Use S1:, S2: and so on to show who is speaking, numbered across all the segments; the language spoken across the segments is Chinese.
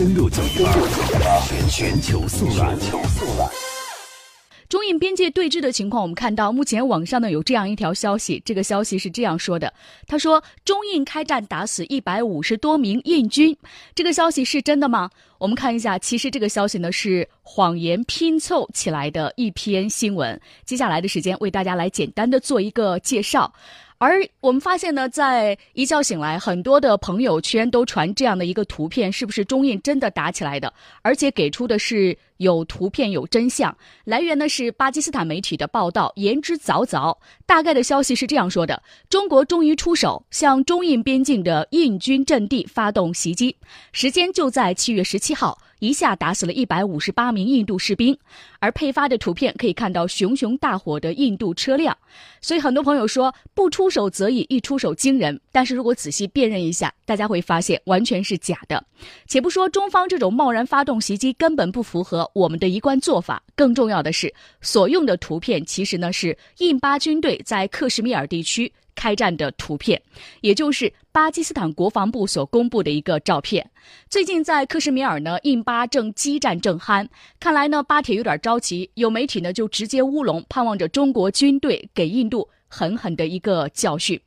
S1: 登陆九一八，全全球速览。
S2: 中印边界对峙的情况，我们看到目前网上呢有这样一条消息，这个消息是这样说的：他说中印开战打死一百五十多名印军，这个消息是真的吗？我们看一下，其实这个消息呢是谎言拼凑起来的一篇新闻。接下来的时间为大家来简单的做一个介绍。而我们发现呢，在一觉醒来，很多的朋友圈都传这样的一个图片，是不是中印真的打起来的？而且给出的是有图片有真相，来源呢是巴基斯坦媒体的报道，言之凿凿。大概的消息是这样说的：中国终于出手，向中印边境的印军阵地发动袭击，时间就在七月十七号。一下打死了一百五十八名印度士兵，而配发的图片可以看到熊熊大火的印度车辆，所以很多朋友说不出手则已，一出手惊人。但是如果仔细辨认一下，大家会发现完全是假的。且不说中方这种贸然发动袭击根本不符合我们的一贯做法，更重要的是所用的图片其实呢是印巴军队在克什米尔地区。开战的图片，也就是巴基斯坦国防部所公布的一个照片。最近在克什米尔呢，印巴正激战正酣，看来呢巴铁有点着急。有媒体呢就直接乌龙，盼望着中国军队给印度狠狠的一个教训。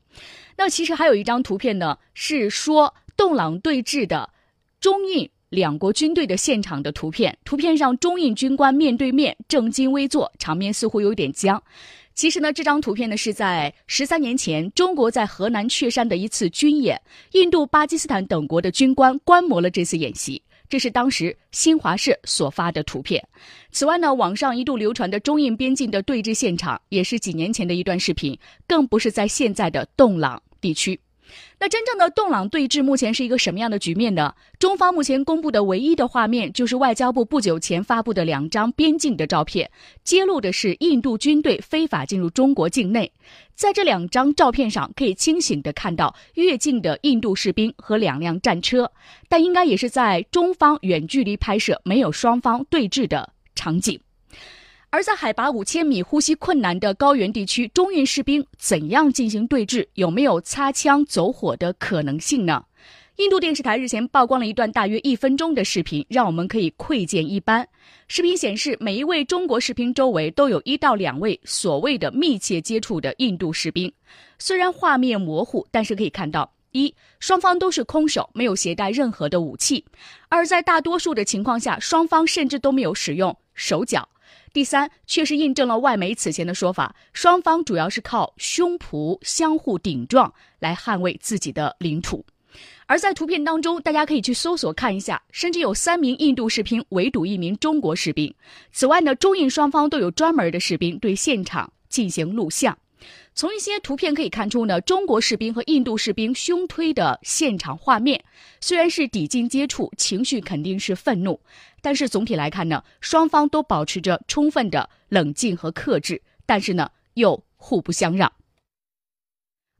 S2: 那其实还有一张图片呢，是说洞朗对峙的中印两国军队的现场的图片。图片上中印军官面对面正襟危坐，场面似乎有点僵。其实呢，这张图片呢是在十三年前，中国在河南确山的一次军演，印度、巴基斯坦等国的军官观摩了这次演习。这是当时新华社所发的图片。此外呢，网上一度流传的中印边境的对峙现场，也是几年前的一段视频，更不是在现在的洞朗地区。那真正的洞朗对峙目前是一个什么样的局面呢？中方目前公布的唯一的画面就是外交部不久前发布的两张边境的照片，揭露的是印度军队非法进入中国境内。在这两张照片上，可以清醒地看到越境的印度士兵和两辆战车，但应该也是在中方远距离拍摄，没有双方对峙的场景。而在海拔五千米、呼吸困难的高原地区，中印士兵怎样进行对峙？有没有擦枪走火的可能性呢？印度电视台日前曝光了一段大约一分钟的视频，让我们可以窥见一斑。视频显示，每一位中国士兵周围都有一到两位所谓的密切接触的印度士兵。虽然画面模糊，但是可以看到：一，双方都是空手，没有携带任何的武器；二，在大多数的情况下，双方甚至都没有使用手脚。第三，确实印证了外媒此前的说法，双方主要是靠胸脯相互顶撞来捍卫自己的领土。而在图片当中，大家可以去搜索看一下，甚至有三名印度士兵围堵一名中国士兵。此外呢，中印双方都有专门的士兵对现场进行录像。从一些图片可以看出呢，中国士兵和印度士兵胸推的现场画面，虽然是抵近接触，情绪肯定是愤怒。但是总体来看呢，双方都保持着充分的冷静和克制，但是呢又互不相让。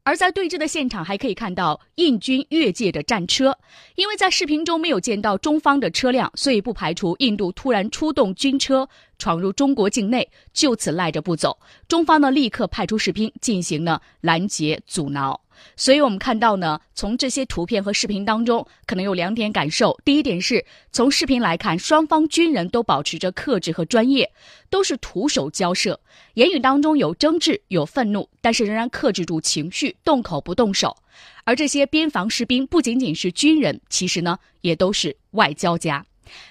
S2: 而在对峙的现场还可以看到印军越界的战车，因为在视频中没有见到中方的车辆，所以不排除印度突然出动军车闯入中国境内，就此赖着不走。中方呢立刻派出士兵进行了拦截阻挠。所以，我们看到呢，从这些图片和视频当中，可能有两点感受。第一点是从视频来看，双方军人都保持着克制和专业，都是徒手交涉，言语当中有争执、有愤怒，但是仍然克制住情绪，动口不动手。而这些边防士兵不仅仅是军人，其实呢，也都是外交家。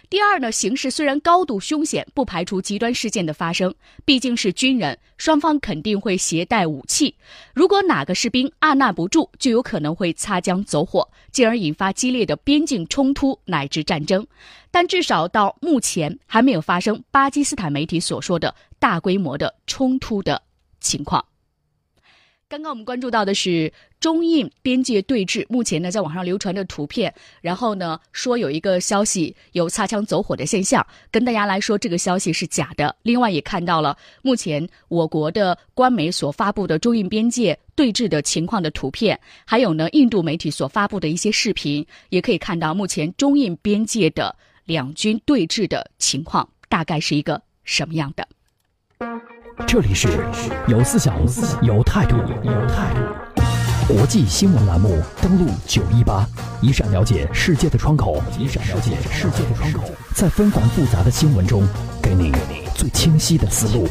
S2: 第二呢，形势虽然高度凶险，不排除极端事件的发生。毕竟是军人，双方肯定会携带武器。如果哪个士兵按捺不住，就有可能会擦枪走火，进而引发激烈的边境冲突乃至战争。但至少到目前还没有发生巴基斯坦媒体所说的大规模的冲突的情况。刚刚我们关注到的是中印边界对峙，目前呢在网上流传的图片，然后呢说有一个消息有擦枪走火的现象，跟大家来说这个消息是假的。另外也看到了目前我国的官媒所发布的中印边界对峙的情况的图片，还有呢印度媒体所发布的一些视频，也可以看到目前中印边界的两军对峙的情况大概是一个什么样的。
S1: 这里是有思想、有态度、有态度。国际新闻栏目登录九一八，一扇了解世界的窗口，一扇了解世界的窗口，在纷繁复杂的新闻中，给你最清晰的思路。